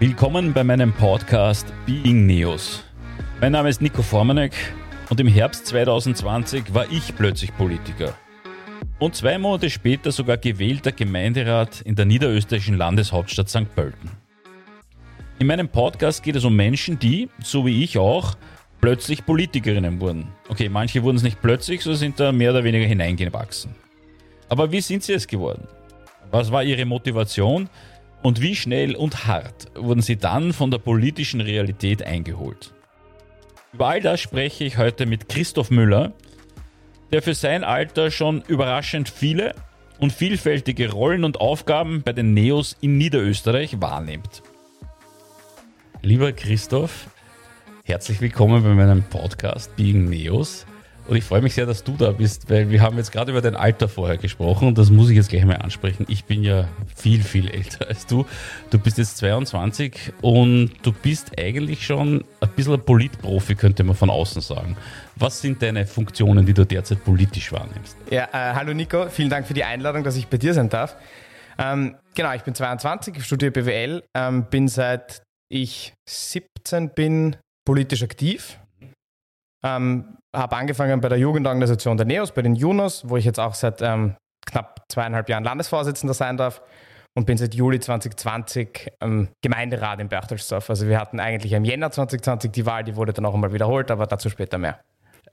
Willkommen bei meinem Podcast Being Neos. Mein Name ist Nico Formanek und im Herbst 2020 war ich plötzlich Politiker. Und zwei Monate später sogar gewählter Gemeinderat in der niederösterreichischen Landeshauptstadt St. Pölten. In meinem Podcast geht es um Menschen, die, so wie ich auch, plötzlich Politikerinnen wurden. Okay, manche wurden es nicht plötzlich, so sind da mehr oder weniger hineingewachsen. Aber wie sind sie es geworden? Was war ihre Motivation? Und wie schnell und hart wurden sie dann von der politischen Realität eingeholt? Über all das spreche ich heute mit Christoph Müller, der für sein Alter schon überraschend viele und vielfältige Rollen und Aufgaben bei den Neos in Niederösterreich wahrnimmt. Lieber Christoph, herzlich willkommen bei meinem Podcast Being Neos. Und ich freue mich sehr, dass du da bist, weil wir haben jetzt gerade über dein Alter vorher gesprochen und das muss ich jetzt gleich mal ansprechen. Ich bin ja viel, viel älter als du. Du bist jetzt 22 und du bist eigentlich schon ein bisschen ein Politprofi, könnte man von außen sagen. Was sind deine Funktionen, die du derzeit politisch wahrnimmst? Ja, äh, hallo Nico, vielen Dank für die Einladung, dass ich bei dir sein darf. Ähm, genau, ich bin 22, ich studiere BWL, ähm, bin seit ich 17 bin politisch aktiv. Ähm, habe angefangen bei der Jugendorganisation der NEOS, bei den Junos, wo ich jetzt auch seit ähm, knapp zweieinhalb Jahren Landesvorsitzender sein darf und bin seit Juli 2020 ähm, Gemeinderat in Berchtesgaden. Also wir hatten eigentlich im Jänner 2020 die Wahl, die wurde dann auch einmal wiederholt, aber dazu später mehr.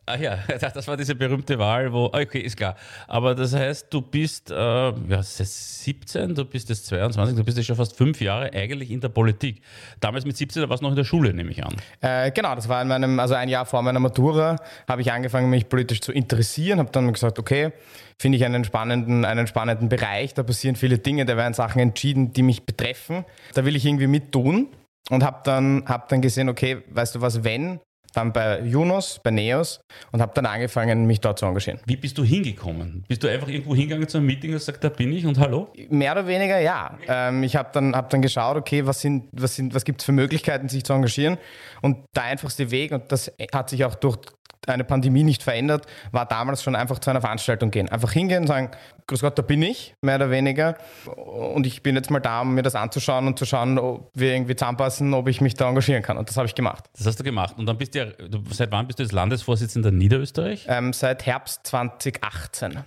Ah ja, das war diese berühmte Wahl, wo, ah, okay, ist klar. Aber das heißt, du bist äh, ja, 17, du bist jetzt 22, du bist jetzt schon fast fünf Jahre eigentlich in der Politik. Damals mit 17, da warst du noch in der Schule, nehme ich an. Äh, genau, das war in meinem, also ein Jahr vor meiner Matura, habe ich angefangen, mich politisch zu interessieren, habe dann gesagt, okay, finde ich einen spannenden, einen spannenden Bereich, da passieren viele Dinge, da werden Sachen entschieden, die mich betreffen. Da will ich irgendwie mit tun und habe dann, hab dann gesehen, okay, weißt du was, wenn dann bei Junos, bei Neos und habe dann angefangen, mich dort zu engagieren. Wie bist du hingekommen? Bist du einfach irgendwo hingegangen zu einem Meeting und gesagt, da bin ich und hallo? Mehr oder weniger ja. Ähm, ich habe dann, hab dann geschaut, okay, was, sind, was, sind, was gibt es für Möglichkeiten, sich zu engagieren? Und der einfachste Weg, und das hat sich auch durch eine Pandemie nicht verändert, war damals schon einfach zu einer Veranstaltung gehen. Einfach hingehen und sagen, Grüß Gott, da bin ich, mehr oder weniger. Und ich bin jetzt mal da, um mir das anzuschauen und zu schauen, ob wir irgendwie zusammenpassen, ob ich mich da engagieren kann. Und das habe ich gemacht. Das hast du gemacht. Und dann bist du ja, seit wann bist du jetzt Landesvorsitzender Niederösterreich? Ähm, seit Herbst 2018.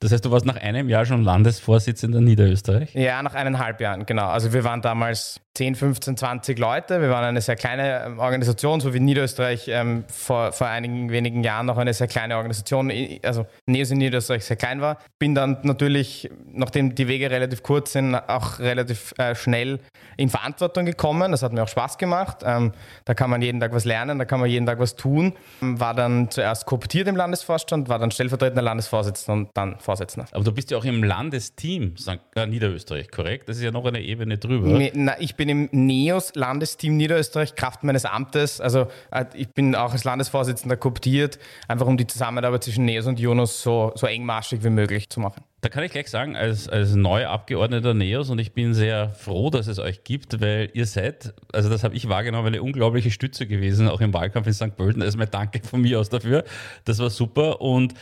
Das heißt, du warst nach einem Jahr schon Landesvorsitzender Niederösterreich? Ja, nach eineinhalb Jahren, genau. Also wir waren damals 10, 15, 20 Leute. Wir waren eine sehr kleine ähm, Organisation, so wie Niederösterreich ähm, vor, vor einigen wenigen Jahren noch eine sehr kleine Organisation, also Neos in Niederösterreich sehr klein war. Bin dann natürlich, nachdem die Wege relativ kurz sind, auch relativ äh, schnell in Verantwortung gekommen. Das hat mir auch Spaß gemacht. Ähm, da kann man jeden Tag was lernen, da kann man jeden Tag was tun. War dann zuerst kooptiert im Landesvorstand, war dann stellvertretender Landesvorsitzender und dann Vorsitzender. Aber du bist ja auch im Landesteam St. Niederösterreich, korrekt? Das ist ja noch eine Ebene drüber. Nee, na, ich bin im NEOS-Landesteam Niederösterreich, Kraft meines Amtes. Also äh, ich bin auch als Landesvorsitzender kooptiert, einfach um die Zusammenarbeit zwischen NEOS und Jonas so, so engmaschig wie möglich zu machen. Da kann ich gleich sagen, als, als neuer Abgeordneter NEOS und ich bin sehr froh, dass es euch gibt, weil ihr seid, also das habe ich wahrgenommen, eine unglaubliche Stütze gewesen, auch im Wahlkampf in St. Pölten. Also mein Danke von mir aus dafür. Das war super und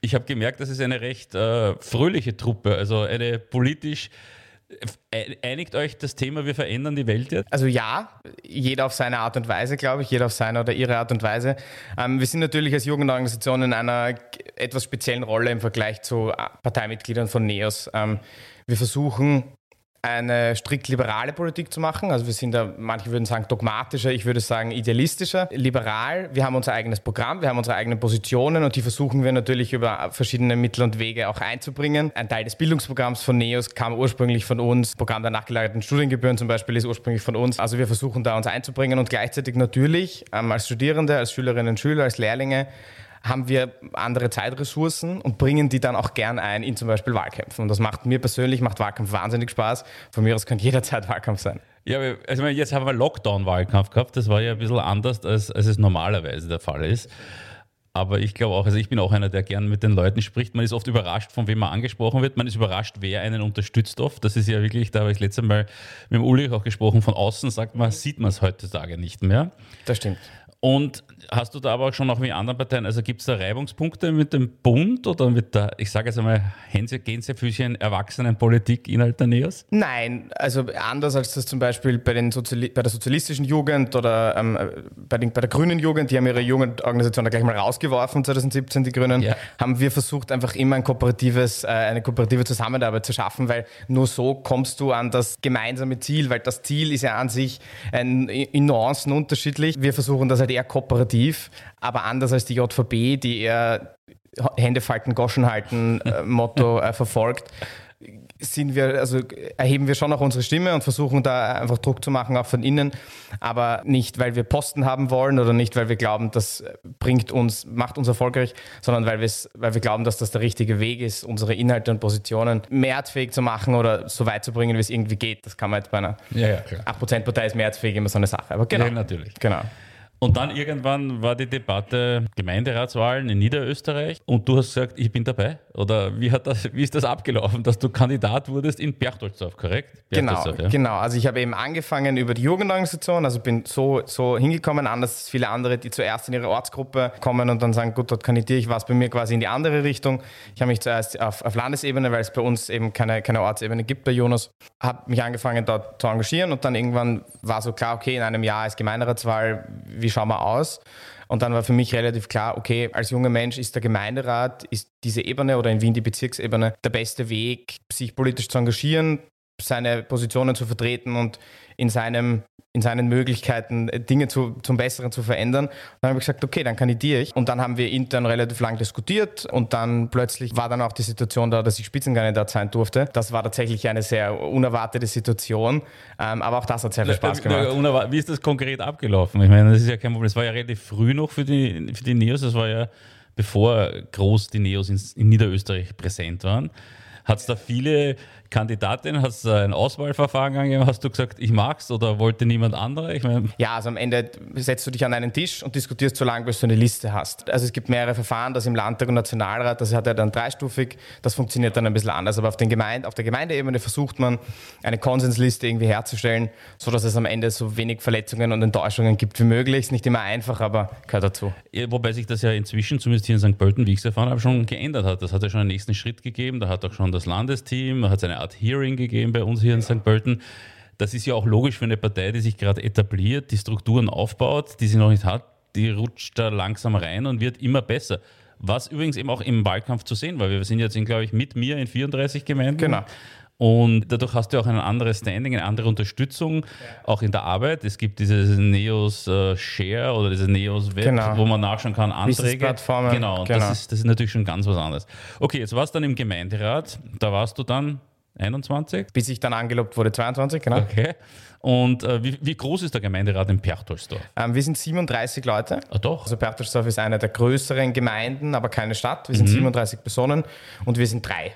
ich habe gemerkt, das ist eine recht äh, fröhliche Truppe, also eine politisch Einigt euch das Thema, wir verändern die Welt jetzt? Also ja, jeder auf seine Art und Weise, glaube ich, jeder auf seine oder ihre Art und Weise. Ähm, wir sind natürlich als Jugendorganisation in einer etwas speziellen Rolle im Vergleich zu äh, Parteimitgliedern von NEOS. Ähm, wir versuchen eine strikt liberale Politik zu machen. Also wir sind da, manche würden sagen dogmatischer, ich würde sagen idealistischer. Liberal, wir haben unser eigenes Programm, wir haben unsere eigenen Positionen und die versuchen wir natürlich über verschiedene Mittel und Wege auch einzubringen. Ein Teil des Bildungsprogramms von NEOS kam ursprünglich von uns. Programm der nachgelagerten Studiengebühren zum Beispiel ist ursprünglich von uns. Also wir versuchen da uns einzubringen und gleichzeitig natürlich ähm, als Studierende, als Schülerinnen und Schüler, als Lehrlinge haben wir andere Zeitressourcen und bringen die dann auch gern ein in zum Beispiel Wahlkämpfen. Und das macht mir persönlich, macht Wahlkampf wahnsinnig Spaß. Von mir aus könnte jederzeit Wahlkampf sein. Ja, also jetzt haben wir Lockdown-Wahlkampf gehabt. Das war ja ein bisschen anders, als, als es normalerweise der Fall ist. Aber ich glaube auch, also ich bin auch einer, der gern mit den Leuten spricht. Man ist oft überrascht, von wem man angesprochen wird. Man ist überrascht, wer einen unterstützt oft. Das ist ja wirklich, da habe ich das letzte Mal mit dem Ulrich auch gesprochen, von außen sagt man, sieht man es heutzutage nicht mehr. Das stimmt. Und hast du da aber auch schon auch wie anderen Parteien, also gibt es da Reibungspunkte mit dem Bund oder mit der, ich sage jetzt einmal, Gänsefüßchen Erwachsenenpolitik innerhalb der NEOS? Nein, also anders als das zum Beispiel bei, den Soziali bei der sozialistischen Jugend oder ähm, bei, den, bei der grünen Jugend, die haben ihre Jugendorganisation da gleich mal rausgeworfen, 2017, die Grünen, ja. haben wir versucht, einfach immer ein kooperatives, äh, eine kooperative Zusammenarbeit zu schaffen, weil nur so kommst du an das gemeinsame Ziel, weil das Ziel ist ja an sich ein, in Nuancen unterschiedlich. Wir versuchen das halt eher kooperativ, aber anders als die JVB, die eher Hände falten, Goschen halten äh, Motto äh, verfolgt, sind wir, also erheben wir schon auch unsere Stimme und versuchen da einfach Druck zu machen, auch von innen, aber nicht, weil wir Posten haben wollen oder nicht, weil wir glauben, das bringt uns, macht uns erfolgreich, sondern weil, weil wir glauben, dass das der richtige Weg ist, unsere Inhalte und Positionen mehrheitsfähig zu machen oder so weit zu bringen, wie es irgendwie geht. Das kann man jetzt bei einer ja, ja, 8%-Partei ist mehrheitsfähig immer so eine Sache. Aber genau. Ja, natürlich. Genau. Und dann irgendwann war die Debatte Gemeinderatswahlen in Niederösterreich und du hast gesagt, ich bin dabei. Oder wie, hat das, wie ist das abgelaufen, dass du Kandidat wurdest in Berchtoldsdorf, korrekt? Genau, Berchtoldsdorf, genau, ja. genau. Also ich habe eben angefangen über die Jugendorganisation, also bin so, so hingekommen, anders als viele andere, die zuerst in ihre Ortsgruppe kommen und dann sagen, gut, dort kandidiere ich, war es bei mir quasi in die andere Richtung. Ich habe mich zuerst auf, auf Landesebene, weil es bei uns eben keine, keine Ortsebene gibt bei Jonas, habe mich angefangen dort zu engagieren und dann irgendwann war so klar, okay, in einem Jahr ist Gemeinderatswahl, wie schauen wir aus? Und dann war für mich relativ klar, okay, als junger Mensch ist der Gemeinderat, ist diese Ebene oder in Wien die Bezirksebene der beste Weg, sich politisch zu engagieren, seine Positionen zu vertreten und in, seinem, in seinen Möglichkeiten Dinge zu, zum Besseren zu verändern. dann habe ich gesagt, okay, dann kandidiere ich. Und dann haben wir intern relativ lang diskutiert und dann plötzlich war dann auch die Situation da, dass ich Spitzenkandidat sein durfte. Das war tatsächlich eine sehr unerwartete Situation, ähm, aber auch das hat sehr viel Spaß gemacht. Wie ist das konkret abgelaufen? Ich meine, das ist ja kein Problem. Es war ja relativ früh noch für die, für die Neos, das war ja bevor groß die Neos in, in Niederösterreich präsent waren. Hat es da viele Kandidatin? Hast du ein Auswahlverfahren gegeben? Hast du gesagt, ich mag's oder wollte niemand andere? Ich mein ja, also am Ende setzt du dich an einen Tisch und diskutierst so lange, bis du eine Liste hast. Also es gibt mehrere Verfahren, das im Landtag und Nationalrat, das hat er dann dreistufig, das funktioniert dann ein bisschen anders. Aber auf, den Gemeinde, auf der Gemeindeebene versucht man, eine Konsensliste irgendwie herzustellen, sodass es am Ende so wenig Verletzungen und Enttäuschungen gibt wie möglich. Ist nicht immer einfach, aber gehört dazu. Ja, wobei sich das ja inzwischen, zumindest hier in St. Pölten, wie ich es erfahren habe, schon geändert hat. Das hat ja schon einen nächsten Schritt gegeben. Da hat auch schon das Landesteam, da hat es eine Art Hearing gegeben bei uns hier in St. Pölten. Das ist ja auch logisch für eine Partei, die sich gerade etabliert, die Strukturen aufbaut, die sie noch nicht hat, die rutscht da langsam rein und wird immer besser. Was übrigens eben auch im Wahlkampf zu sehen war. Wir sind jetzt, in, glaube ich, mit mir in 34 Gemeinden. Genau. Und dadurch hast du auch ein anderes Standing, eine andere Unterstützung, ja. auch in der Arbeit. Es gibt dieses Neos äh, Share oder dieses Neos Web, genau. wo man nachschauen kann, Anträge. Plattformen. Genau, genau. Das, ist, das ist natürlich schon ganz was anderes. Okay, jetzt warst du dann im Gemeinderat. Da warst du dann 21? Bis ich dann angelobt wurde, 22, genau. Okay. Und äh, wie, wie, groß ist der Gemeinderat in Perchtoldsdorf? Ähm, wir sind 37 Leute. Ah, doch. Also Perchtoldsdorf ist eine der größeren Gemeinden, aber keine Stadt. Wir sind mhm. 37 Personen und wir sind drei.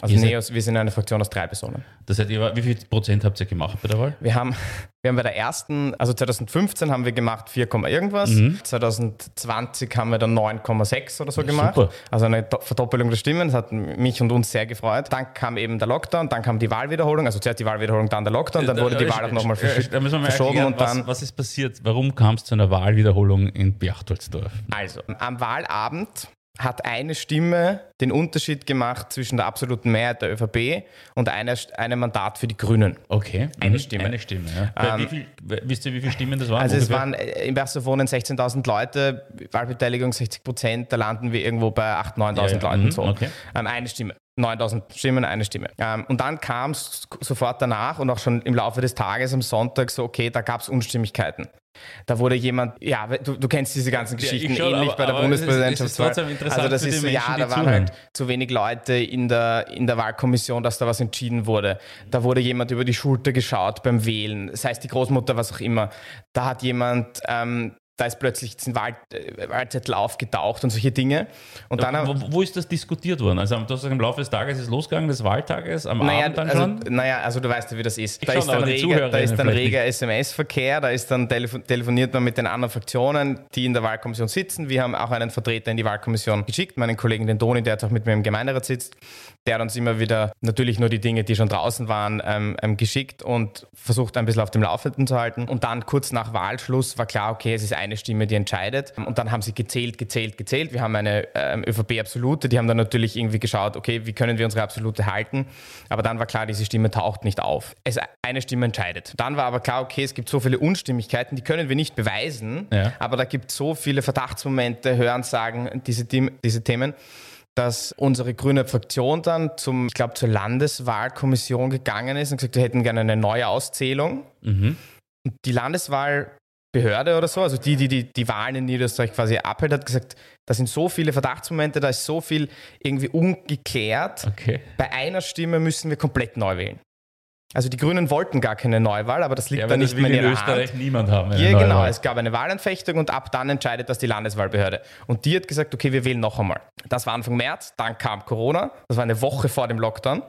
Also Neos, wir sind eine Fraktion aus drei Personen. Das heißt, wie viel Prozent habt ihr gemacht bei der Wahl? Wir haben, wir haben bei der ersten, also 2015 haben wir gemacht 4, irgendwas. Mhm. 2020 haben wir dann 9,6 oder so gemacht. Super. Also eine Verdoppelung der Stimmen. Das hat mich und uns sehr gefreut. Dann kam eben der Lockdown, dann kam die Wahlwiederholung. Also zuerst die Wahlwiederholung, dann der Lockdown, dann wurde die Wahl auch nochmal verschoben. Da müssen wir verschoben. Erklären, und dann, was, was ist passiert? Warum kam es zu einer Wahlwiederholung in Berchtoldsdorf? Also, am Wahlabend hat eine Stimme den Unterschied gemacht zwischen der absoluten Mehrheit der ÖVP und einer, einem Mandat für die Grünen. Okay. Eine mhm. Stimme. Eine Stimme, ja. Ähm, wie viel, wisst ihr, wie viele Stimmen das waren? Also ungefähr? es waren äh, im wohnen 16.000 Leute, Wahlbeteiligung 60 Prozent, da landen wir irgendwo bei 8.000, 9.000 ja, ja. Leuten. Mhm. So. Okay. Ähm, eine Stimme. 9000 Stimmen, eine Stimme. Ähm, und dann kam es sofort danach und auch schon im Laufe des Tages am Sonntag so, okay, da gab es Unstimmigkeiten. Da wurde jemand, ja, du, du kennst diese ganzen Geschichten ja, schon, ähnlich aber, bei der Bundespräsidentschaftswahl. Also das ist so, ja, da waren halt zu wenig Leute in der, in der Wahlkommission, dass da was entschieden wurde. Da wurde jemand über die Schulter geschaut beim Wählen, sei es die Großmutter, was auch immer. Da hat jemand ähm, da ist plötzlich Wahl, äh, Wahlzettel aufgetaucht und solche Dinge. Und dann, wo, wo, ist das diskutiert worden? Also hast im Laufe des Tages ist es losgegangen, des Wahltages, am naja, Abend dann also, schon? Naja, also du weißt ja, wie das ist. Da schon, ist reger, da ist dann reger SMS-Verkehr, da ist dann telefon telefoniert man mit den anderen Fraktionen, die in der Wahlkommission sitzen. Wir haben auch einen Vertreter in die Wahlkommission geschickt, meinen Kollegen den Toni, der jetzt auch mit mir im Gemeinderat sitzt. Der hat uns immer wieder natürlich nur die Dinge, die schon draußen waren, ähm, ähm, geschickt und versucht ein bisschen auf dem Laufenden zu halten. Und dann kurz nach Wahlschluss war klar, okay, es ist eine Stimme, die entscheidet. Und dann haben sie gezählt, gezählt, gezählt. Wir haben eine ähm, ÖVP-Absolute, die haben dann natürlich irgendwie geschaut, okay, wie können wir unsere Absolute halten. Aber dann war klar, diese Stimme taucht nicht auf. Es eine Stimme entscheidet. Dann war aber klar, okay, es gibt so viele Unstimmigkeiten, die können wir nicht beweisen, Ja. aber da gibt es so viele Verdachtsmomente, Hörensagen, diese, diese Themen dass unsere grüne Fraktion dann zum, ich glaube, zur Landeswahlkommission gegangen ist und gesagt, wir hätten gerne eine neue Auszählung. Mhm. Und die Landeswahlbehörde oder so, also die, die die, die Wahlen in Niederösterreich quasi abhält, hat gesagt, da sind so viele Verdachtsmomente, da ist so viel irgendwie ungeklärt. Okay. Bei einer Stimme müssen wir komplett neu wählen. Also die Grünen wollten gar keine Neuwahl, aber das liegt Ja, dann nicht mehr in ihrer Österreich Hand. niemand haben. Ja, genau. Wahl. Es gab eine Wahlentfechtung und ab dann entscheidet das die Landeswahlbehörde. Und die hat gesagt, okay, wir wählen noch einmal. Das war Anfang März, dann kam Corona, das war eine Woche vor dem Lockdown.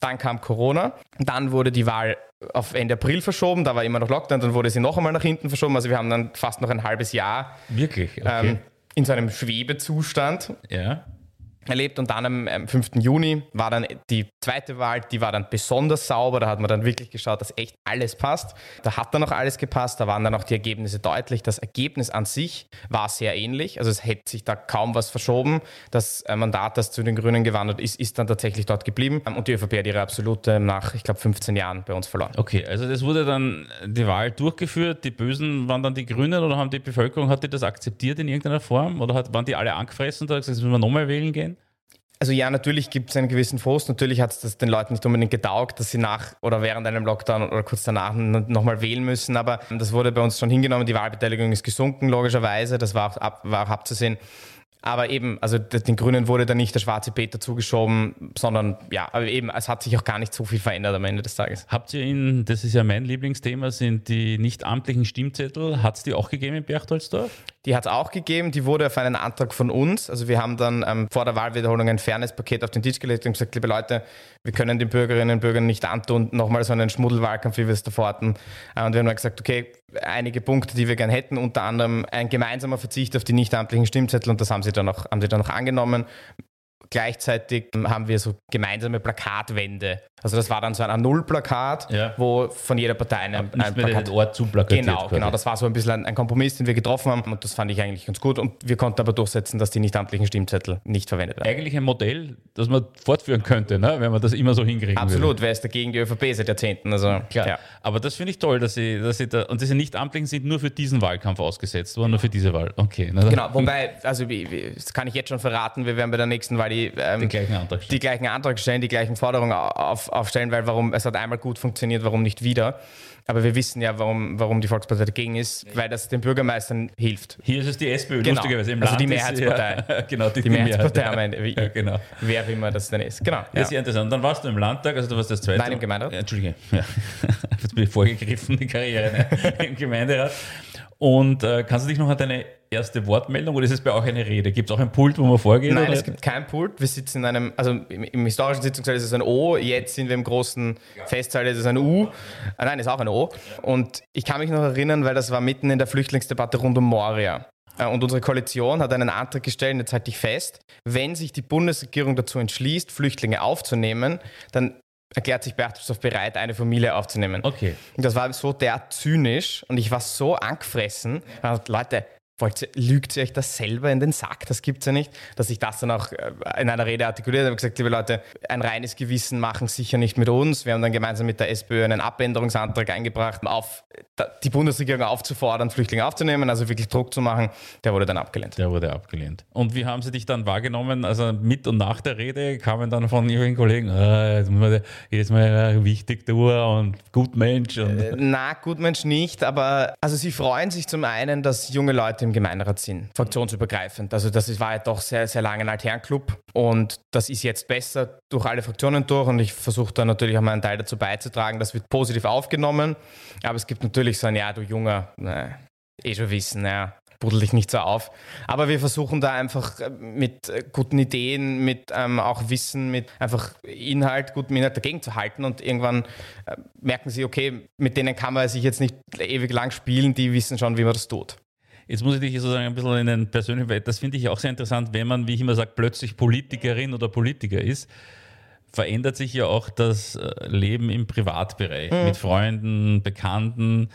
Dann kam Corona, dann wurde die Wahl auf Ende April verschoben, da war immer noch Lockdown, dann wurde sie noch einmal nach hinten verschoben. Also wir haben dann fast noch ein halbes Jahr Wirklich? Okay. ähm, in so einem Schwebezustand ja. Erlebt und dann am ähm, 5. Juni war dann die zweite Wahl, die war dann besonders sauber, da hat man dann wirklich geschaut, dass echt alles passt. Da hat dann auch alles gepasst, da waren dann auch die Ergebnisse deutlich. Das Ergebnis an sich war sehr ähnlich, also es hätte sich da kaum was verschoben. Das äh, Mandat, das zu den Grünen gewandert ist, ist dann tatsächlich dort geblieben und die ÖVP hat ihre absolute nach, ich glaube, 15 Jahren bei uns verloren. Okay, also das wurde dann die Wahl durchgeführt. Die Bösen waren dann die Grünen oder haben die Bevölkerung, hat die das akzeptiert in irgendeiner Form? Oder hat, waren die alle angefressen und hat gesagt, jetzt müssen wir nochmal wählen gehen? Also ja, natürlich gibt es einen gewissen Frust. Natürlich hat es den Leuten nicht unbedingt getaugt, dass sie nach oder während einem Lockdown oder kurz danach nochmal wählen müssen. Aber das wurde bei uns schon hingenommen. Die Wahlbeteiligung ist gesunken, logischerweise. Das war auch, ab, war auch abzusehen. Aber eben, also den Grünen wurde da nicht der schwarze Peter zugeschoben, sondern ja, aber eben, es hat sich auch gar nicht so viel verändert am Ende des Tages. Habt ihr in, das ist ja mein Lieblingsthema, sind die nicht amtlichen Stimmzettel. Hat es die auch gegeben in Berchtoldsdorf? Die hat es auch gegeben, die wurde auf einen Antrag von uns. Also wir haben dann ähm, vor der Wahlwiederholung ein Fairness-Paket auf den Tisch gelegt und gesagt, liebe Leute, wir können den Bürgerinnen und Bürgern nicht antun, nochmal so einen Schmuddelwahlkampf, wie wir es davor hatten. Äh, Und wir haben dann gesagt, okay, einige Punkte, die wir gern hätten, unter anderem ein gemeinsamer Verzicht auf die nicht amtlichen Stimmzettel und das haben sie dann auch, haben sie dann auch angenommen. Gleichzeitig haben wir so gemeinsame Plakatwände. Also das war dann so ein A0-Plakat, Ja. wo von jeder Partei ein, ein Plakat den Ort zuplakatiert. Genau, quasi. genau. Das war so ein bisschen ein, ein Kompromiss, den wir getroffen haben und das fand ich eigentlich ganz gut. Und wir konnten aber durchsetzen, dass die nicht amtlichen Stimmzettel nicht verwendet werden. Eigentlich ein Modell, das man fortführen könnte, ne? wenn man das immer so hinkriegen würde. Absolut, wer ist dagegen die ÖVP seit Jahrzehnten? Also, Klar. Ja. Aber das finde ich toll, dass sie, dass sie da, und diese Nicht-Amtlichen sind nur für diesen Wahlkampf ausgesetzt worden, nur für diese Wahl. Okay. Dann- Genau, wobei, also das kann ich jetzt schon verraten, wir werden bei der nächsten Wahl die, ähm, Den gleichen Antrag stellen. die gleichen Anträge stellen, die gleichen Forderungen auf, aufstellen, weil warum, es hat einmal gut funktioniert, warum nicht wieder? Aber wir wissen ja, warum, warum die Volkspartei dagegen ist, weil das den Bürgermeistern hilft. Hier ist es die SPÖ, Genau. lustigerweise. Im Also die Land ist- Mehrheitspartei. Ja, genau, die, Die Mehrheitspartei Mehrheit, am Ende, wie- Ja, genau. Wer auch immer das denn ist. Genau. Ja. Ja. Sehr interessant. Dann warst du im Landtag, also du warst das zweite. Nein, im Gemeinderat. Ja, Entschuldige. Ja. Jetzt bin ich vorgegriffen, die Karriere ne? im Gemeinderat. Und äh, kannst du dich noch an deine erste Wortmeldung oder ist es bei euch eine Rede? Gibt es auch ein Pult, wo man vorgeht? Nein, oder? es gibt kein Pult. Wir sitzen in einem, also im, im historischen Sitzungssaal ist es ein O, jetzt sind wir im großen Festsaal, ist es ein U. Ah, nein, ist auch ein O. Und ich kann mich noch erinnern, weil das war mitten in der Flüchtlingsdebatte rund um Moria. Äh, Und unsere Koalition hat einen Antrag gestellt, und jetzt halte ich fest, wenn sich die Bundesregierung dazu entschließt, Flüchtlinge aufzunehmen, dann erklärt sich Berchtesgaden bereit, eine Familie aufzunehmen. Okay. Und das war so der zynisch und ich war so angefressen. Und Leute, wollt lügt ihr euch das selber in den Sack? Das gibt's ja nicht. Dass ich das dann auch äh, in einer Rede artikuliert habe, gesagt, liebe Leute, ein reines Gewissen machen sicher nicht mit uns. Wir haben dann gemeinsam mit der SPÖ einen Abänderungsantrag eingebracht, auf die Bundesregierung aufzufordern, Flüchtlinge aufzunehmen, also wirklich Druck zu machen. Der wurde dann abgelehnt. Der wurde abgelehnt. Und wie haben sie dich dann wahrgenommen? Also mit und nach der Rede kamen dann von ihren Kollegen, ah, jetzt muss jedes Mal äh, wichtig tun und gut Mensch. Und Na, Gutmensch nicht, aber also sie freuen sich zum einen, dass junge Leute im Gemeinderat sind, fraktionsübergreifend. Also das war ja doch sehr, sehr lange ein Altherrenclub und das ist jetzt besser durch alle Fraktionen durch und ich versuche da natürlich auch meinen Teil dazu beizutragen. Das wird positiv aufgenommen, aber es gibt natürlich so ein, ja, du Junger, ne, eh schon wissen, ja buddel dich nicht so auf. Aber wir versuchen da einfach äh, mit äh, guten Ideen, mit ähm, auch Wissen, mit einfach Inhalt, gutem Inhalt dagegen zu halten und irgendwann äh, merken sie, okay, mit denen kann man sich jetzt nicht ewig lang spielen, die wissen schon, wie man das tut. Jetzt muss ich dich sozusagen ein bisschen in den persönlichen Welt, das finde ich auch sehr interessant, wenn man, wie ich immer sage, plötzlich Politikerin oder Politiker ist, verändert sich ja auch das äh, Leben im Privatbereich mhm. mit Freunden, Bekannten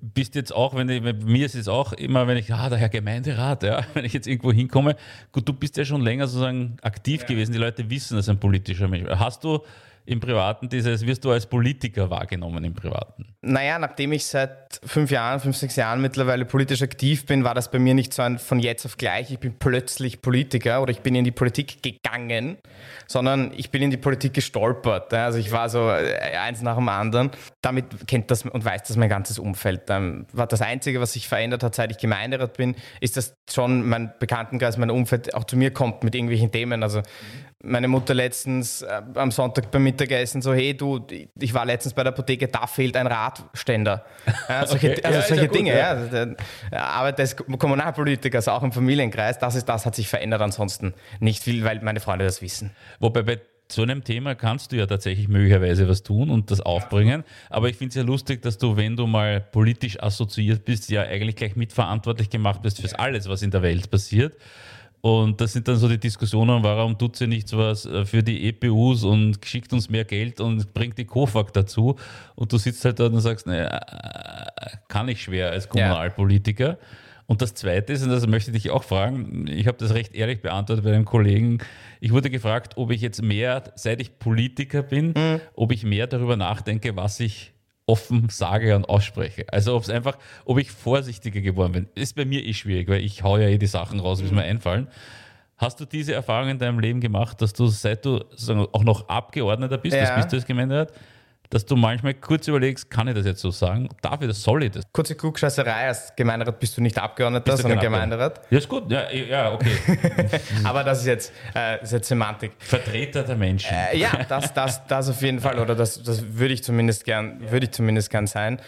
bist jetzt auch, wenn ich, mir ist es auch immer, wenn ich, ah, der Herr Gemeinderat, ja, wenn ich jetzt irgendwo hinkomme, gut, du bist ja schon länger sozusagen aktiv ja. gewesen, die Leute wissen, dass ein politischer Mensch. Hast du im Privaten dieses, wirst du als Politiker wahrgenommen im Privaten? Naja, nachdem ich seit fünf Jahren, fünf, sechs Jahren mittlerweile politisch aktiv bin, war das bei mir nicht so ein von jetzt auf gleich, ich bin plötzlich Politiker oder ich bin in die Politik gegangen, sondern ich bin in die Politik gestolpert. Also ich war so äh, eins nach dem anderen. Damit kennt das und weiß das mein ganzes Umfeld. Ähm, das Einzige, was sich verändert hat, seit ich Gemeinderat bin, ist, dass schon mein Bekanntenkreis, mein Umfeld auch zu mir kommt mit irgendwelchen Themen. Also meine Mutter letztens äh, am Sonntag beim Mittagessen so, hey du, ich war letztens bei der Apotheke, da fehlt ein Radständer. Ja, solche, okay. also ja, solche ja Dinge, gut, ja. Der Arbeit des Kommunalpolitikers, auch im Familienkreis, das, ist, das hat sich verändert, ansonsten nicht viel, weil meine Freunde das wissen. Wobei bei zu einem Thema kannst du ja tatsächlich möglicherweise was tun und das aufbringen. Aber ich finde es ja lustig, dass du, wenn du mal politisch assoziiert bist, ja eigentlich gleich mitverantwortlich gemacht bist für alles, was in der Welt passiert. Und das sind dann so die Diskussionen, warum tut sie nicht was äh, für die EPUs und schickt uns mehr Geld und bringt die KOFAG dazu. Und du sitzt halt dort und sagst, naja, äh, kann ich schwer als Kommunalpolitiker. Ja. Und das Zweite ist, und das möchte ich dich auch fragen, ich habe das recht ehrlich beantwortet bei einem Kollegen, ich wurde gefragt, ob ich jetzt mehr, seit ich Politiker bin, mhm. ob ich mehr darüber nachdenke, was ich offen sage und ausspreche. Also ob es einfach, ob ich vorsichtiger geworden bin. Ist bei mir eh schwierig, weil ich hau ja eh die Sachen raus, wie es mir einfallen. Hast du diese Erfahrung in deinem Leben gemacht, dass du, seit du auch noch Abgeordneter bist, ja. das bist du als Gemeinderat, dass du manchmal kurz überlegst, kann ich das jetzt so sagen? Darf ich das? Soll ich das? Kurze Klugscheißerei, als Gemeinderat bist du nicht Abgeordneter, bist sondern Gemeinderat. Ja, ist gut. Ja, ja okay. Aber das ist jetzt, äh, ist jetzt Semantik. Vertreter der Menschen. Äh, ja, das, das, das auf jeden Fall. Oder das, das würde ich zumindest gern, würde ich zumindest gern sein.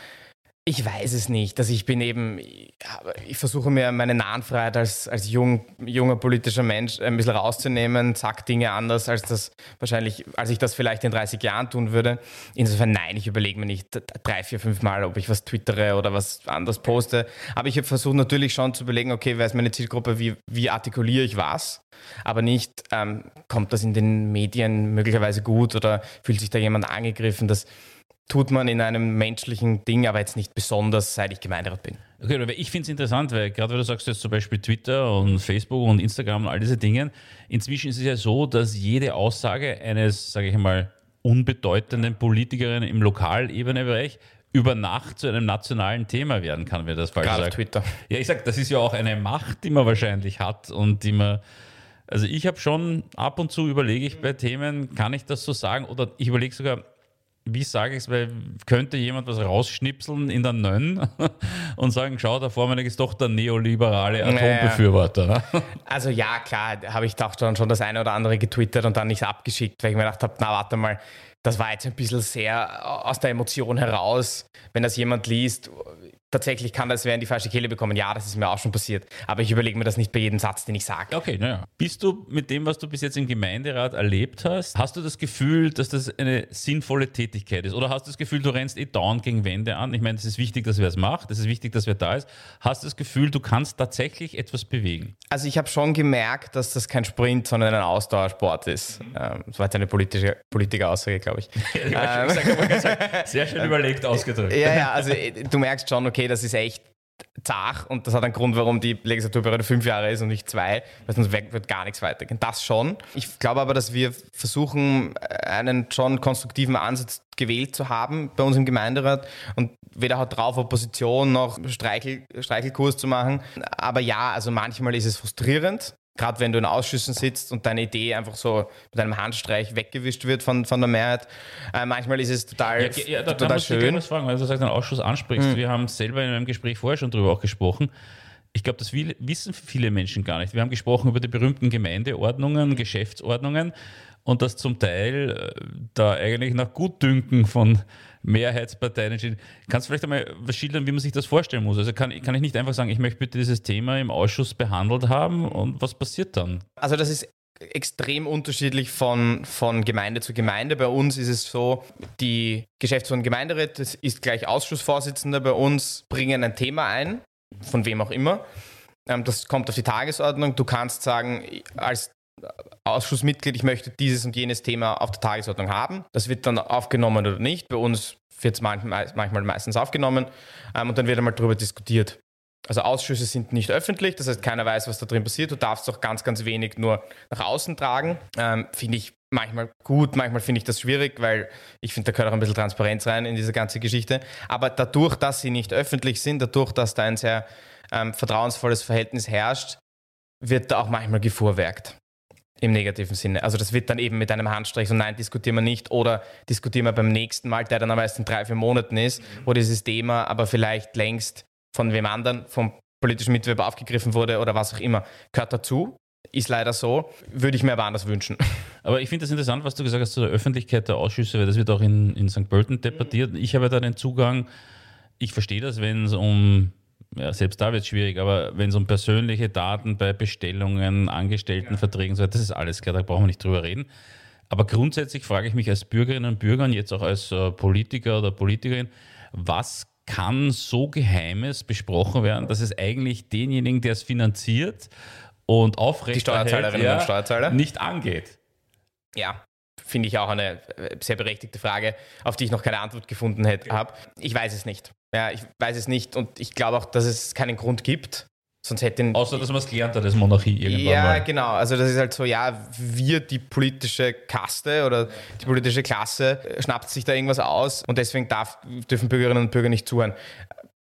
Ich weiß es nicht. Also ich bin eben, ich versuche mir meine Nahenfreiheit als, als jung, junger politischer Mensch ein bisschen rauszunehmen, sag Dinge anders, als das wahrscheinlich, als ich das vielleicht in 30 Jahren tun würde. Insofern nein, ich überlege mir nicht drei, vier, fünf Mal, ob ich was twittere oder was anders poste. Aber ich versuche natürlich schon zu überlegen, okay, wer ist meine Zielgruppe, wie, wie artikuliere ich was? Aber nicht, ähm, kommt das in den Medien möglicherweise gut oder fühlt sich da jemand angegriffen? Das tut man in einem menschlichen Ding, aber jetzt nicht besonders, seit ich Gemeinderat bin. Okay, aber ich finde es interessant, weil gerade weil du sagst jetzt zum Beispiel Twitter und Facebook und Instagram und all diese Dinge, inzwischen ist es ja so, dass jede Aussage eines, sage ich mal, unbedeutenden Politikerin im Lokalebenebereich über Nacht zu einem nationalen Thema werden kann, wenn das falsch Gerade sagt. Twitter. Ja, ich sage, das ist ja auch eine Macht, die man wahrscheinlich hat und die man also ich habe schon ab und zu überlege ich bei Themen, kann ich das so sagen? Oder ich überlege sogar, wie sage ich es, weil könnte jemand was rausschnipseln in der Nönn und sagen, schau, der Vormann ist doch der neoliberale Atombefürworter. Naja. Also ja, klar, habe ich doch schon das eine oder andere getwittert und dann nicht abgeschickt, weil ich mir gedacht habe, na warte mal, das war jetzt ein bisschen sehr aus der Emotion heraus. Wenn das jemand liest, tatsächlich kann das wer in die falsche Kehle bekommen. Ja, das ist mir auch schon passiert. Aber ich überlege mir das nicht bei jedem Satz, den ich sage. Okay, naja. Bist du mit dem, was du bis jetzt im Gemeinderat erlebt hast, hast du das Gefühl, dass das eine sinnvolle Tätigkeit ist? Oder hast du das Gefühl, du rennst eh down gegen Wände an? Ich meine, es ist wichtig, dass wer es macht. Es ist wichtig, dass wer da ist. Hast du das Gefühl, du kannst tatsächlich etwas bewegen? Also ich habe schon gemerkt, dass das kein Sprint, sondern ein Ausdauersport ist. Ähm, das war jetzt eine politische Politiker-Aussage, glaube ich. ja, ähm, sehr schön überlegt ausgedrückt. Ja, ja, also äh, du merkst schon, okay, okay, das ist echt zart und das hat einen Grund, warum die Legislaturperiode fünf Jahre ist und nicht zwei, weil sonst wird gar nichts weitergehen. Das schon. Ich glaube aber, dass wir versuchen, einen schon konstruktiven Ansatz gewählt zu haben bei uns im Gemeinderat und weder hat drauf Opposition noch Streichel, Streichelkurs zu machen. Aber ja, also manchmal ist es frustrierend, gerade wenn du in Ausschüssen sitzt und deine Idee einfach so mit einem Handstreich weggewischt wird von, von der Mehrheit. Äh, manchmal ist es total, ja, ja, da, total da schön. Ich fragen, weil du sagst, einen Ausschuss ansprichst. Mhm. Wir haben selber in einem Gespräch vorher schon darüber auch gesprochen. Ich glaube, das wissen viele Menschen gar nicht. Wir haben gesprochen über die berühmten Gemeindeordnungen, Geschäftsordnungen. und das zum Teil äh, da eigentlich nach Gutdünken von Mehrheitsparteien entschieden. Kannst du vielleicht einmal schildern, wie man sich das vorstellen muss? Also kann, kann ich nicht einfach sagen, ich möchte bitte dieses Thema im Ausschuss behandelt haben und was passiert dann? Also das ist extrem unterschiedlich von, von Gemeinde zu Gemeinde. Bei uns ist es so, die Geschäftsführung Gemeinderat ist gleich Ausschussvorsitzender bei uns, bringen ein Thema ein, von wem auch immer. Ähm, das kommt auf die Tagesordnung. Du kannst sagen, als Ausschussmitglied, ich möchte dieses und jenes Thema auf der Tagesordnung haben. Das wird dann aufgenommen oder nicht. Bei uns wird es manchmal, meistens aufgenommen ähm, und dann wird einmal darüber diskutiert. Also Ausschüsse sind nicht öffentlich, das heißt, keiner weiß, was da drin passiert. Du darfst auch ganz, ganz wenig nur nach außen tragen. Ähm, finde ich manchmal gut, manchmal finde ich das schwierig, weil ich finde, da gehört auch ein bisschen Transparenz rein in diese ganze Geschichte. Aber dadurch, dass sie nicht öffentlich sind, dadurch, dass da ein sehr ähm, vertrauensvolles Verhältnis herrscht, wird da auch manchmal gefuhrwerkt. Im negativen Sinne. Also das wird dann eben mit einem Handstreich so, nein, diskutieren wir nicht oder diskutieren wir beim nächsten Mal, der dann am meisten drei, vier Monaten ist, wo dieses Thema aber vielleicht längst von wem anderen, vom politischen Mitbewerber aufgegriffen wurde oder was auch immer, gehört dazu. Ist leider so. Würde ich mir aber anders wünschen. Aber ich finde das interessant, was du gesagt hast zu der Öffentlichkeit der Ausschüsse, weil das wird auch in, in St. Pölten debattiert. Ich habe da den Zugang, ich verstehe das, wenn es um, ja, selbst da wird es schwierig, aber wenn es um persönliche Daten bei Bestellungen, Angestelltenverträgen, so, das ist alles klar, da brauchen wir nicht drüber reden. Aber grundsätzlich frage ich mich als Bürgerinnen und Bürger und jetzt auch als äh, Politiker oder Politikerin, was kann so Geheimes besprochen werden, dass es eigentlich denjenigen, der es finanziert und aufrecht die Steuerzahlerinnen ja, und Steuerzahler nicht angeht. Ja, finde ich auch eine äh, sehr berechtigte Frage, auf die ich noch keine Antwort gefunden habe. Ich weiß es nicht. Ja, ich weiß es nicht und ich glaube auch, dass es keinen Grund gibt, Sonst hätte Außer, dass man es gelernt hat, als Monarchie irgendwann Ja, mal. genau. Also das ist halt so, ja, wir, die politische Kaste oder die politische Klasse, schnappt sich da irgendwas aus und deswegen darf, dürfen Bürgerinnen und Bürger nicht zuhören.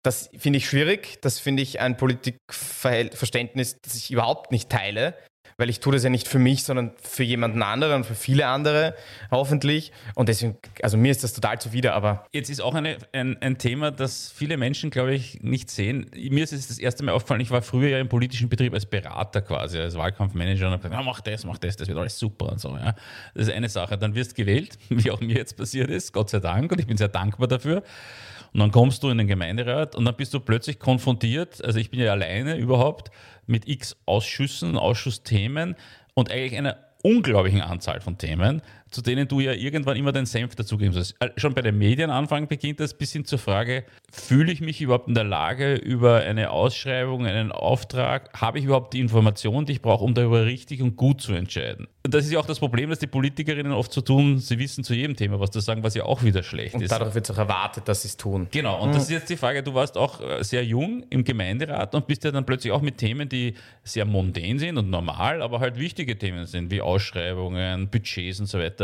Das finde ich schwierig. Das finde ich ein Politikverständnis, das ich überhaupt nicht teile weil ich tue das ja nicht für mich, sondern für jemanden anderen, für viele andere hoffentlich. Und deswegen, also mir ist das total zuwider, aber. Jetzt ist auch eine, ein, ein Thema, das viele Menschen, glaube ich, nicht sehen. Mir ist es das erste Mal aufgefallen, ich war früher ja im politischen Betrieb als Berater quasi, als Wahlkampfmanager und habe gesagt, ja, mach das, mach das, das wird alles super und so. Ja. Das ist eine Sache. Dann wirst du gewählt, wie auch mir jetzt passiert ist, Gott sei Dank, und ich bin sehr dankbar dafür. Und dann kommst du in den Gemeinderat und dann bist du plötzlich konfrontiert, also ich bin ja alleine überhaupt, mit x Ausschüssen, Ausschussthemen und eigentlich einer unglaublichen Anzahl von Themen, zu denen du ja irgendwann immer den Senf dazugeben sollst. Äh, schon bei den Medienanfang beginnt das bis hin zur Frage, fühle ich mich überhaupt in der Lage, über eine Ausschreibung, einen Auftrag, habe ich überhaupt die Informationen, die ich brauche, um darüber richtig und gut zu entscheiden? Und das ist ja auch das Problem, dass die Politikerinnen oft so tun, sie wissen zu jedem Thema was zu sagen, was ja auch wieder schlecht und ist. Und dadurch wird es auch erwartet, dass sie es tun. Genau, und mhm. das ist jetzt die Frage, du warst auch äh, sehr jung im Gemeinderat und bist ja dann plötzlich auch mit Themen, die sehr mundän sind und normal, aber halt wichtige Themen sind, wie Ausschreibungen, Budgets und so weiter.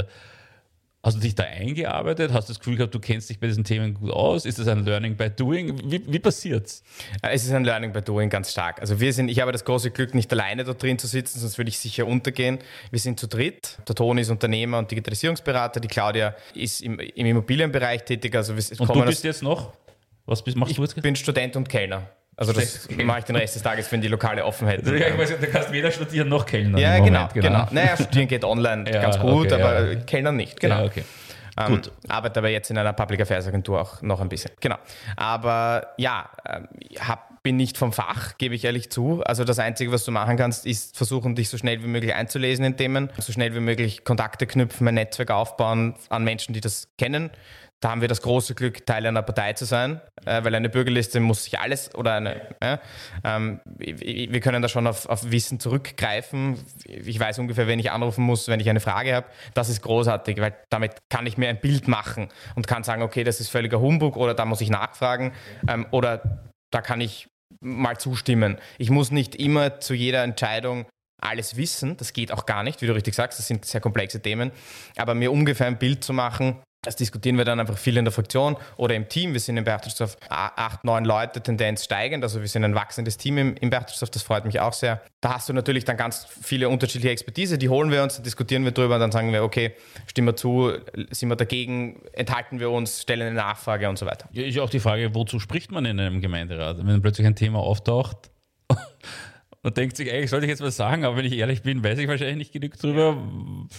Hast du dich da eingearbeitet? Hast du das Gefühl gehabt, du kennst dich bei diesen Themen gut aus? Ist das ein Learning by Doing? Wie, wie passiert's? Äh, es ist ein Learning by Doing ganz stark. Also wir sind, ich habe das große Glück, nicht alleine da drin zu sitzen, sonst würde ich sicher untergehen. Wir sind zu dritt. Der Toni ist Unternehmer und Digitalisierungsberater. Die Claudia ist im, im Immobilienbereich tätig. Also wir, und du bist jetzt noch? Was bist, machst ich du jetzt? Ich bin Student und Kellner. Also das mache ich den Rest des Tages, wenn die Lokale offen hätten. Ja, ich weiß, du kannst weder studieren noch Kellner. Ja, genau, genau, genau. Naja, studieren geht online ja, ganz gut, okay, aber ja. Kellner nicht, genau. Ja, okay. Ähm, Gut. Arbeite aber jetzt in einer Public Affairs Agentur auch noch ein bisschen. Genau. Aber ja, ähm, hab, bin nicht vom Fach, gebe ich ehrlich zu. Also das Einzige, was du machen kannst, ist versuchen, dich so schnell wie möglich einzulesen in Themen, so schnell wie möglich Kontakte knüpfen, ein Netzwerk aufbauen an Menschen, die das kennen, da haben wir das große Glück, Teil einer Partei zu sein, äh, weil eine Bürgerliste muss sich alles oder eine, äh, ähm, wir können da schon auf, auf, Wissen zurückgreifen. Ich weiß ungefähr, wenn ich anrufen muss, wenn ich eine Frage habe. Das ist großartig, weil damit kann ich mir ein Bild machen und kann sagen, okay, das ist völliger Humbug oder da muss ich nachfragen ähm, oder da kann ich mal zustimmen. Ich muss nicht immer zu jeder Entscheidung alles wissen, das geht auch gar nicht, wie du richtig sagst, das sind sehr komplexe Themen, aber mir ungefähr ein Bild zu machen, das diskutieren wir dann einfach viel in der Fraktion oder im Team. Wir sind in Berchtesgaden acht, neun Leute, Tendenz steigend. Also wir sind ein wachsendes Team im, im Berchtesgaden, das freut mich auch sehr. Da hast du natürlich dann ganz viele unterschiedliche Expertise, die holen wir uns, diskutieren wir drüber, dann sagen wir, okay, stimmen wir zu, sind wir dagegen, enthalten wir uns, stellen eine Nachfrage und so weiter. Ja, ist auch die Frage, wozu spricht man in einem Gemeinderat? Wenn plötzlich ein Thema auftaucht und denkt sich, eigentlich sollte ich jetzt was sagen, aber wenn ich ehrlich bin, weiß ich wahrscheinlich nicht genug drüber,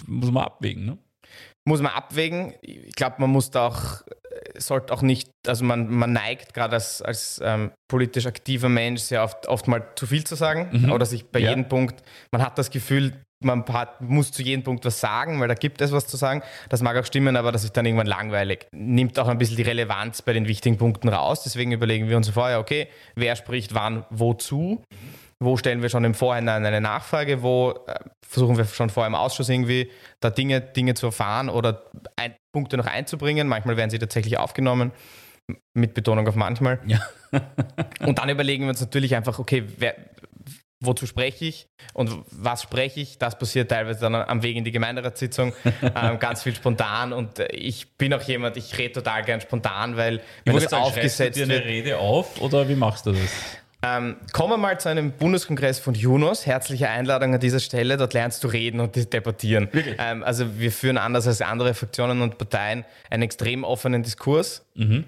muss man abwägen. Ne? Muss man abwägen. Ich glaube, man muss da auch, sollte auch nicht, also man, man neigt gerade als, als ähm, politisch aktiver Mensch sehr oft, oft mal zu viel zu sagen mhm. oder sich bei ja. jedem Punkt, man hat das Gefühl, man hat, muss zu jedem Punkt was sagen, weil da gibt es was zu sagen. Das mag auch stimmen, aber das ist dann irgendwann langweilig. Nimmt auch ein bisschen die Relevanz bei den wichtigen Punkten raus. Deswegen überlegen wir uns vorher, okay, wer spricht wann wozu? Wo stellen wir schon im Vorhinein eine Nachfrage? Wo äh, versuchen wir schon vor im Ausschuss irgendwie da Dinge, Dinge zu erfahren oder ein, Punkte noch einzubringen? Manchmal werden sie tatsächlich aufgenommen, mit Betonung auf manchmal. Ja. Und dann überlegen wir uns natürlich einfach, okay, wer, wozu spreche ich und was spreche ich. Das passiert teilweise dann am Weg in die Gemeinderatssitzung, ähm, ganz viel spontan und äh, ich bin auch jemand, ich rede total gern spontan, weil wenn das sagen, aufgesetzt du dir eine Rede auf oder wie machst du das? Ähm, kommen wir mal zu einem Bundeskongress von Junos. Herzliche Einladung an dieser Stelle. Dort lernst du reden und debattieren. Ähm, also wir führen anders als andere Fraktionen und Parteien einen extrem offenen Diskurs. Mhm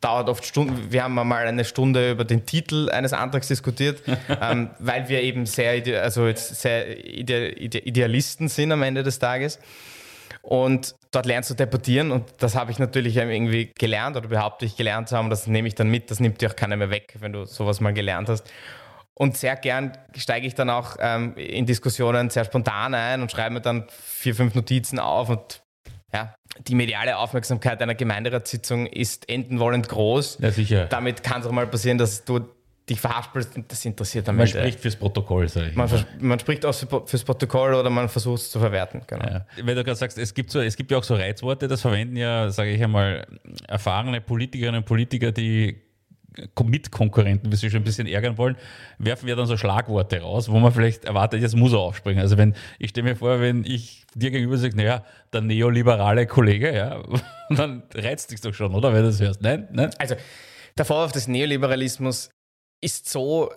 dauert oft Stunden. Wir haben mal eine Stunde über den Titel eines Antrags diskutiert, ähm, weil wir eben sehr, also sehr Idealisten sind am Ende des Tages. Und dort lernst du debattieren und das habe ich natürlich irgendwie gelernt oder behaupte ich gelernt zu haben. Das nehme ich dann mit, das nimmt dir auch keiner mehr weg, wenn du sowas mal gelernt hast. Und sehr gern steige ich dann auch ähm, in Diskussionen sehr spontan ein und schreibe mir dann vier, fünf Notizen auf und ja, die mediale Aufmerksamkeit einer Gemeinderatssitzung ist endenwollend groß. Ja, sicher. Damit kann es auch mal passieren, dass du dich verhaspelst das interessiert am Man Ende. spricht fürs Protokoll, sage ich. Man, man, spricht auch fürs Protokoll oder man versucht es zu verwerten. Genau. Ja. Wenn du gerade sagst, es gibt, so, es gibt ja auch so Reizworte, das verwenden ja, sage ich einmal, erfahrene Politikerinnen und Politiker, die Mitkonkurrenten, wie sie schon ein bisschen ärgern wollen, werfen wir dann so Schlagworte raus, wo man vielleicht erwartet, jetzt muss er aufspringen. Also wenn, ich stelle mir vor, wenn ich dir gegenüber sage, naja, der neoliberale Kollege, ja, dann reizt dich doch schon, oder, wenn du das hörst. Nein? Nein? Also der Vorwurf des Neoliberalismus ist so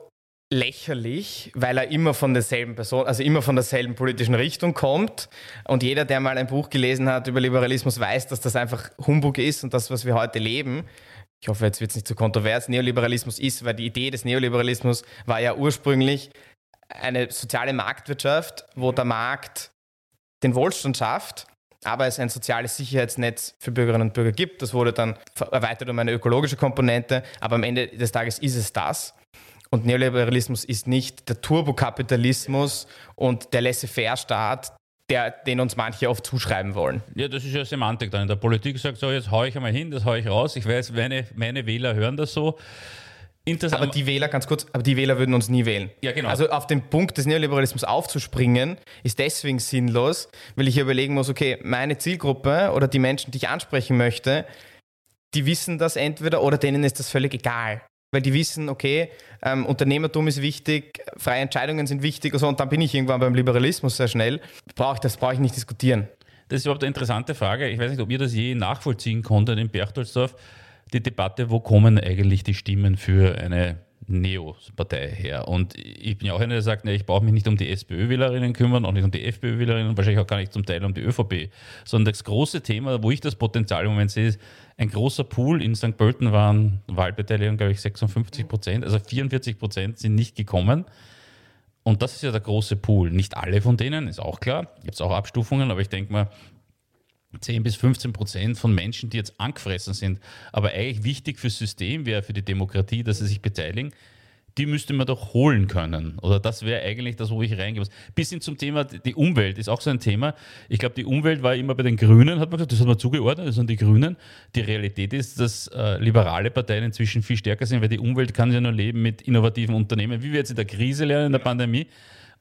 lächerlich, weil er immer von derselben Person, also immer von derselben politischen Richtung kommt. Und jeder, der mal ein Buch gelesen hat über Liberalismus, weiß, dass das einfach Humbug ist und das, was wir heute leben. Ich hoffe, jetzt wird es nicht zu kontrovers, Neoliberalismus ist, weil die Idee des Neoliberalismus war ja ursprünglich eine soziale Marktwirtschaft, wo der Markt den Wohlstand schafft, aber es ein soziales Sicherheitsnetz für Bürgerinnen und Bürger gibt. Das wurde dann erweitert um eine ökologische Komponente, aber am Ende des Tages ist es das. Und Neoliberalismus ist nicht der Turbokapitalismus und der Laissez-faire-Staat, den uns manche oft zuschreiben wollen. Ja, das ist ja Semantik dann. In der Politik sagt so, jetzt haue ich einmal hin, das haue ich raus. Ich weiß, meine, meine Wähler hören das so. Aber die Wähler, ganz kurz, aber die Wähler würden uns nie wählen. Ja, genau. Also auf den Punkt des Neoliberalismus aufzuspringen, ist deswegen sinnlos, weil ich überlegen muss, okay, meine Zielgruppe oder die Menschen, die ich ansprechen möchte, die wissen das entweder oder denen ist das völlig egal weil die wissen, okay, ähm, Unternehmertum ist wichtig, freie Entscheidungen sind wichtig und so, und dann bin ich irgendwann beim Liberalismus sehr schnell. Brauche ich das, brauche ich nicht diskutieren. Das ist überhaupt eine interessante Frage. Ich weiß nicht, ob ihr das je nachvollziehen konntet in Berchtoldsdorf, die Debatte, wo kommen eigentlich die Stimmen für eine Neo-Partei her. Und ich bin ja auch einer, der sagt, nee, ich brauche mich nicht um die SPÖ-Wählerinnen kümmern, auch nicht um die FPÖ-Wählerinnen, wahrscheinlich auch gar nicht zum Teil um die ÖVP, sondern das große Thema, wo ich das Potenzial im Moment sehe, ist, ein großer Pool in St. Pölten waren Wahlbeteiligung, glaube ich, 56 Prozent, also 44 Prozent sind nicht gekommen. Und das ist ja der große Pool. Nicht alle von denen, ist auch klar. Gibt es auch Abstufungen, aber ich denke mal, 10 bis 15 Prozent von Menschen, die jetzt angefressen sind, aber eigentlich wichtig fürs System wäre, für die Demokratie, dass sie sich beteiligen, die müsste man doch holen können. Oder das wäre eigentlich das, wo ich reingehe. Bis hin zum Thema, die Umwelt ist auch so ein Thema. Ich glaube, die Umwelt war immer bei den Grünen, hat man gesagt, das hat man zugeordnet, das sind die Grünen. Die Realität ist, dass äh, liberale Parteien inzwischen viel stärker sind, weil die Umwelt kann ja nur leben mit innovativen Unternehmen, wie wir jetzt in der Krise lernen, in der Pandemie.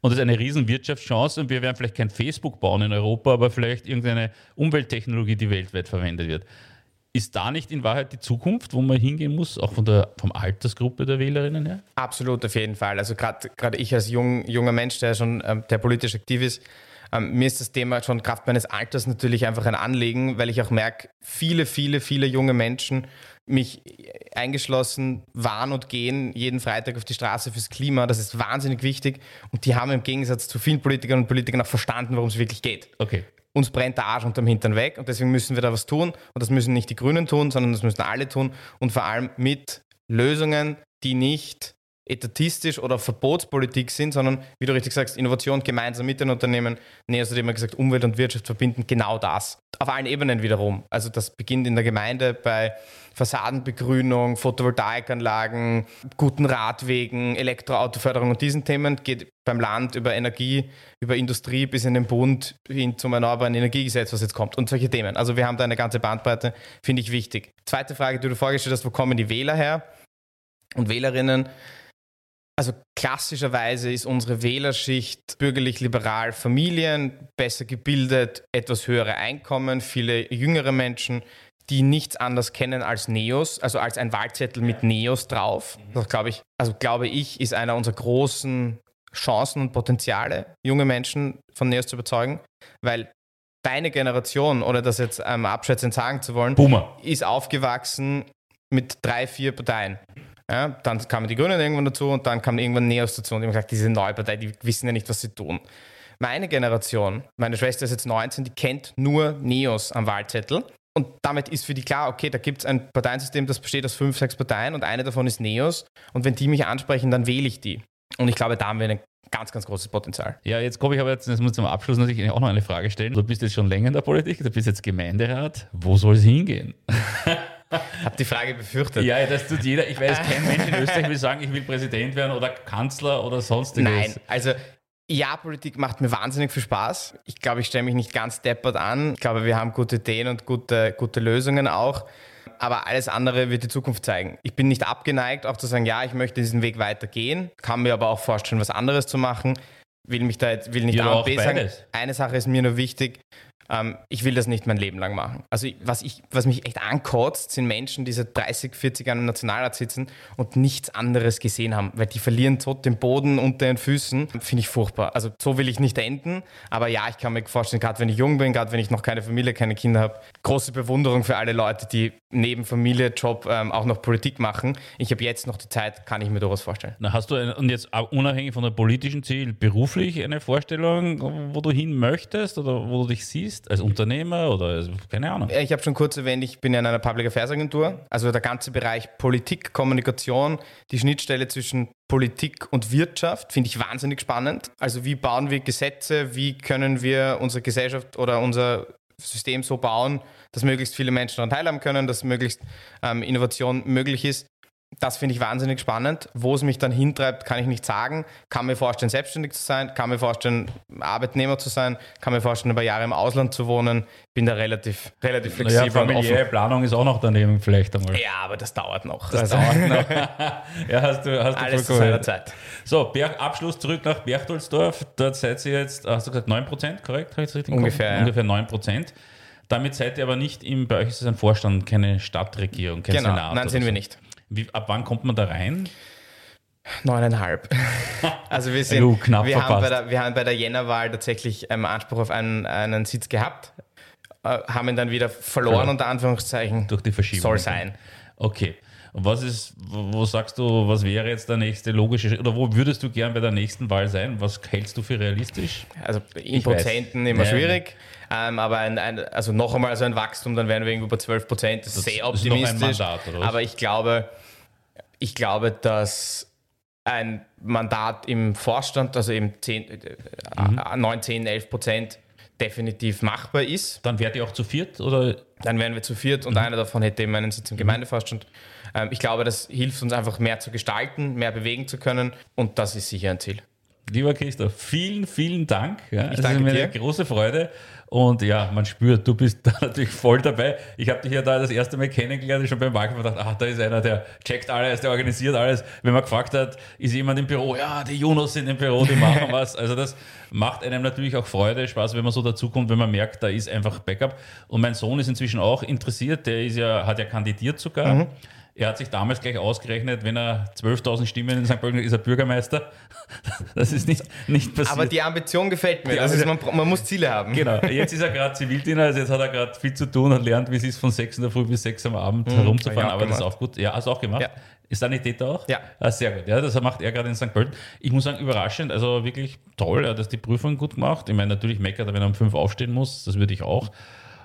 Und das ist eine riesen Wirtschaftschance und wir werden vielleicht kein Facebook bauen in Europa, aber vielleicht irgendeine Umwelttechnologie, die weltweit verwendet wird. Ist da nicht in Wahrheit die Zukunft, wo man hingehen muss, auch von der vom Altersgruppe der Wählerinnen her? Absolut, auf jeden Fall. Also gerade ich als jung, junger Mensch, der schon ähm, der politisch aktiv ist, ähm, mir ist das Thema schon Kraft meines Alters natürlich einfach ein Anliegen, weil ich auch merke, viele, viele, viele junge Menschen mich eingeschlossen waren und gehen jeden Freitag auf die Straße fürs Klima. Das ist wahnsinnig wichtig. Und die haben im Gegensatz zu vielen Politikern und Politikern auch verstanden, worum es wirklich geht. Okay. Uns brennt der Arsch unterm Hintern weg und deswegen müssen wir da was tun. Und das müssen nicht die Grünen tun, sondern das müssen alle tun. Und vor allem mit Lösungen, die nicht etatistisch oder Verbotspolitik sind, sondern wie du richtig sagst, Innovation gemeinsam mit den Unternehmen. Nee, also immer gesagt, Umwelt und Wirtschaft verbinden genau das. Auf allen Ebenen wiederum. Also das beginnt in der Gemeinde bei Fassadenbegrünung, Photovoltaikanlagen, guten Radwegen, Elektroautoförderung und diesen Themen, geht beim Land über Energie, über Industrie bis in den Bund hin zum Erneuerbaren Energiegesetz, was jetzt kommt und solche Themen. Also wir haben da eine ganze Bandbreite, finde ich wichtig. Zweite Frage, die du vorgestellt hast, wo kommen die Wähler her und Wählerinnen? Also klassischerweise ist unsere Wählerschicht bürgerlich-liberal Familien, besser gebildet, etwas höhere Einkommen, viele jüngere Menschen, die nichts anderes kennen als Neos, also als ein Wahlzettel mit Neos drauf. Das glaube ich, also glaube ich, ist einer unserer großen Chancen und Potenziale, junge Menschen von Neos zu überzeugen, weil deine Generation, oder das jetzt ähm, abschätzend sagen zu wollen, Boomer. ist aufgewachsen mit drei, vier Parteien. Ja, dann kamen die Grünen irgendwann dazu und dann kam irgendwann Neos dazu und die haben gesagt, diese neue Partei, die wissen ja nicht, was sie tun. Meine Generation, meine Schwester ist jetzt 19, die kennt nur Neos am Wahlzettel. Und damit ist für die klar, okay, da gibt es ein Parteiensystem, das besteht aus fünf, sechs Parteien und eine davon ist Neos. Und wenn die mich ansprechen, dann wähle ich die. Und ich glaube, da haben wir ein ganz, ganz großes Potenzial. Ja, jetzt komme ich aber jetzt, jetzt muss ich zum Abschluss natürlich auch noch eine Frage stellen. Du bist jetzt schon länger in der Politik, du bist jetzt Gemeinderat. Wo soll es hingehen? Hab die Frage befürchtet. Ja, das tut jeder. Ich weiß, kein Mensch in Österreich will sagen, ich will Präsident werden oder Kanzler oder sonstiges. Nein, also ja, Politik macht mir wahnsinnig viel Spaß. Ich glaube, ich stelle mich nicht ganz deppert an. Ich glaube, wir haben gute Ideen und gute, gute Lösungen auch. Aber alles andere wird die Zukunft zeigen. Ich bin nicht abgeneigt, auch zu sagen, ja, ich möchte diesen Weg weitergehen, kann mir aber auch vorstellen, was anderes zu machen. Will mich da jetzt, will nicht Ja, A und B sagen. Eine Sache ist mir nur wichtig. Ähm, ich will das nicht mein Leben lang machen. Also was, ich, was mich echt ankotzt, sind Menschen, die seit 30, 40 Jahren im Nationalrat sitzen und nichts anderes gesehen haben, weil die verlieren so den Boden unter den Füßen. Finde ich furchtbar. Also so will ich nicht enden. Aber ja, ich kann mir vorstellen, gerade wenn ich jung bin, gerade wenn ich noch keine Familie, keine Kinder habe, große Bewunderung für alle Leute, die neben Familie, Job ähm, auch noch Politik machen. Ich habe jetzt noch die Zeit, kann ich mir durchaus vorstellen. Na, hast du ein, und jetzt unabhängig von der politischen Ziel beruflich eine Vorstellung, wo du hin möchtest oder wo du dich siehst als Unternehmer oder keine Ahnung? Ich habe schon kurz erwähnt, ich bin ja in einer Public Affairs Agentur. Also der ganze Bereich Politik, Kommunikation, die Schnittstelle zwischen Politik und Wirtschaft finde ich wahnsinnig spannend. Also wie bauen wir Gesetze, wie können wir unsere Gesellschaft oder unser System so bauen, dass möglichst viele Menschen daran teilhaben können, dass möglichst ähm, Innovation möglich ist. Das finde ich wahnsinnig spannend. Wo es mich dann hintreibt, kann ich nicht sagen. Kann mir vorstellen, selbstständig zu sein, kann mir vorstellen, Arbeitnehmer zu sein, kann mir vorstellen, über Jahre im Ausland zu wohnen. Bin da relativ, relativ Naja, flexibel und familiäre. Planung ist auch noch daneben vielleicht einmal. Ja, aber das dauert noch. Das Also, dauert noch. ja, hast du, hast du Alles zu seiner. Zeit. So, Berg, Abschluss zurück nach Berchtoldsdorf. Dort seid ihr jetzt, hast du gesagt, 9%, korrekt? Habe ich das richtig? Ungefähr, ja. Ungefähr 9%. Damit seid ihr aber nicht im, bei euch ist es ein Vorstand, keine Stadtregierung, kein Genau, Senat. nein, sind so. wir nicht. Wie, ab wann kommt man da rein? Neuneinhalb. Also wir sind, Jo, knapp wir, haben bei der, wir haben bei der Jännerwahl tatsächlich ähm, Anspruch auf einen, einen Sitz gehabt, äh, haben ihn dann wieder verloren, Verloren. unter Anführungszeichen. Durch die Verschiebung. Soll sein. Okay. Was ist, wo sagst du, was wäre jetzt der nächste logische Schritt? Oder wo würdest du gern bei der nächsten Wahl sein? Was hältst du für realistisch? Also in Ich weiß. Prozenten immer Ja. schwierig. Ähm, aber ein, ein, also noch einmal so ein Wachstum, dann wären wir irgendwo bei 12 Prozent. Das ist Das sehr ist ein optimistisch. Mandat, oder was? aber ich glaube, ich glaube, dass ein Mandat im Vorstand, also eben 10, äh, Mhm. äh, 9, 10, 11 Prozent definitiv machbar ist. Dann wärt ihr auch zu viert? Oder Dann wären wir zu viert Mhm. und einer davon hätte eben einen Sitz im Gemeindevorstand. Ähm, ich glaube, das hilft uns einfach mehr zu gestalten, mehr bewegen zu können und das ist sicher ein Ziel. Lieber Christoph, vielen, vielen Dank. Ja, es danke ist mir dir. eine große Freude. Und ja, man spürt, du bist da natürlich voll dabei. Ich habe dich ja da das erste Mal kennengelernt, schon beim Wahlkampf gedacht, ach, da ist einer, der checkt alles, der organisiert alles. Wenn man gefragt hat, ist jemand im Büro? Ja, die Junos sind im Büro, die machen was. Also das macht einem natürlich auch Freude, Spaß, wenn man so dazukommt, wenn man merkt, da ist einfach Backup. Und mein Sohn ist inzwischen auch interessiert, der ist ja, hat ja kandidiert sogar. Mhm. Er hat sich damals gleich ausgerechnet, wenn er 12.000 Stimmen in St. Pölten hat, ist er Bürgermeister. Das ist nicht, nicht passiert. Aber die Ambition gefällt mir. Ist, man, man muss Ziele haben. Genau, jetzt ist er gerade Zivildiener, also jetzt hat er gerade viel zu tun und lernt, wie es ist, von 6 in der Früh bis 6 am Abend herumzufahren, ich auch aber das ist gemacht. auch gut. Ja, hast du auch gemacht? Ja. Ist Sanitäter auch? Ja. Ah, sehr gut. Ja, das macht er gerade in St. Pölten. Ich muss sagen, überraschend, also wirklich toll, er hat das die Prüfung gut gemacht. Ich meine, natürlich meckert er, wenn er um 5 aufstehen muss, das würde ich auch.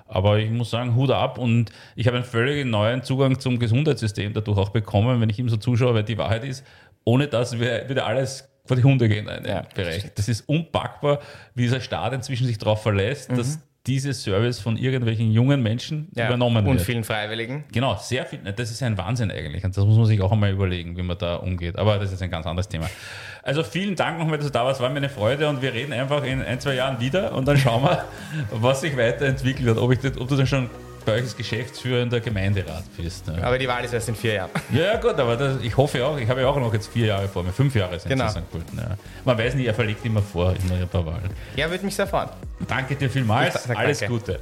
Aber ich muss sagen, Hut ab und ich habe einen völlig neuen Zugang zum Gesundheitssystem dadurch auch bekommen, wenn ich ihm so zuschaue, weil die Wahrheit ist, ohne dass wir wieder alles vor die Hunde gehen in Ja, dem Bereich. Das ist unpackbar, wie dieser Staat inzwischen sich darauf verlässt, dass dieser Service von irgendwelchen jungen Menschen Ja. übernommen Und wird. vielen Freiwilligen. Genau, sehr viel. Das ist ein Wahnsinn eigentlich. Und das muss man sich auch einmal überlegen, wie man da umgeht. Aber das ist ein ganz anderes Thema. Also vielen Dank nochmal, dass du da warst. War mir eine Freude und wir reden einfach in ein, zwei Jahren wieder und dann schauen wir, was sich weiterentwickelt hat. Ob, ich das, ob du dann schon als Geschäftsführer in der Gemeinderat bist. Ne? Aber die Wahl ist erst in vier Jahren. Ja, gut, aber das, ich hoffe auch. Ich habe ja auch noch jetzt vier Jahre vor mir. Fünf Jahre sind Genau. es in St. Pölten. Ja. Man weiß nicht, er verlegt immer vor in der Wahl. Ja, würde mich sehr freuen. Danke dir vielmals. Ich Alles danke. Gute.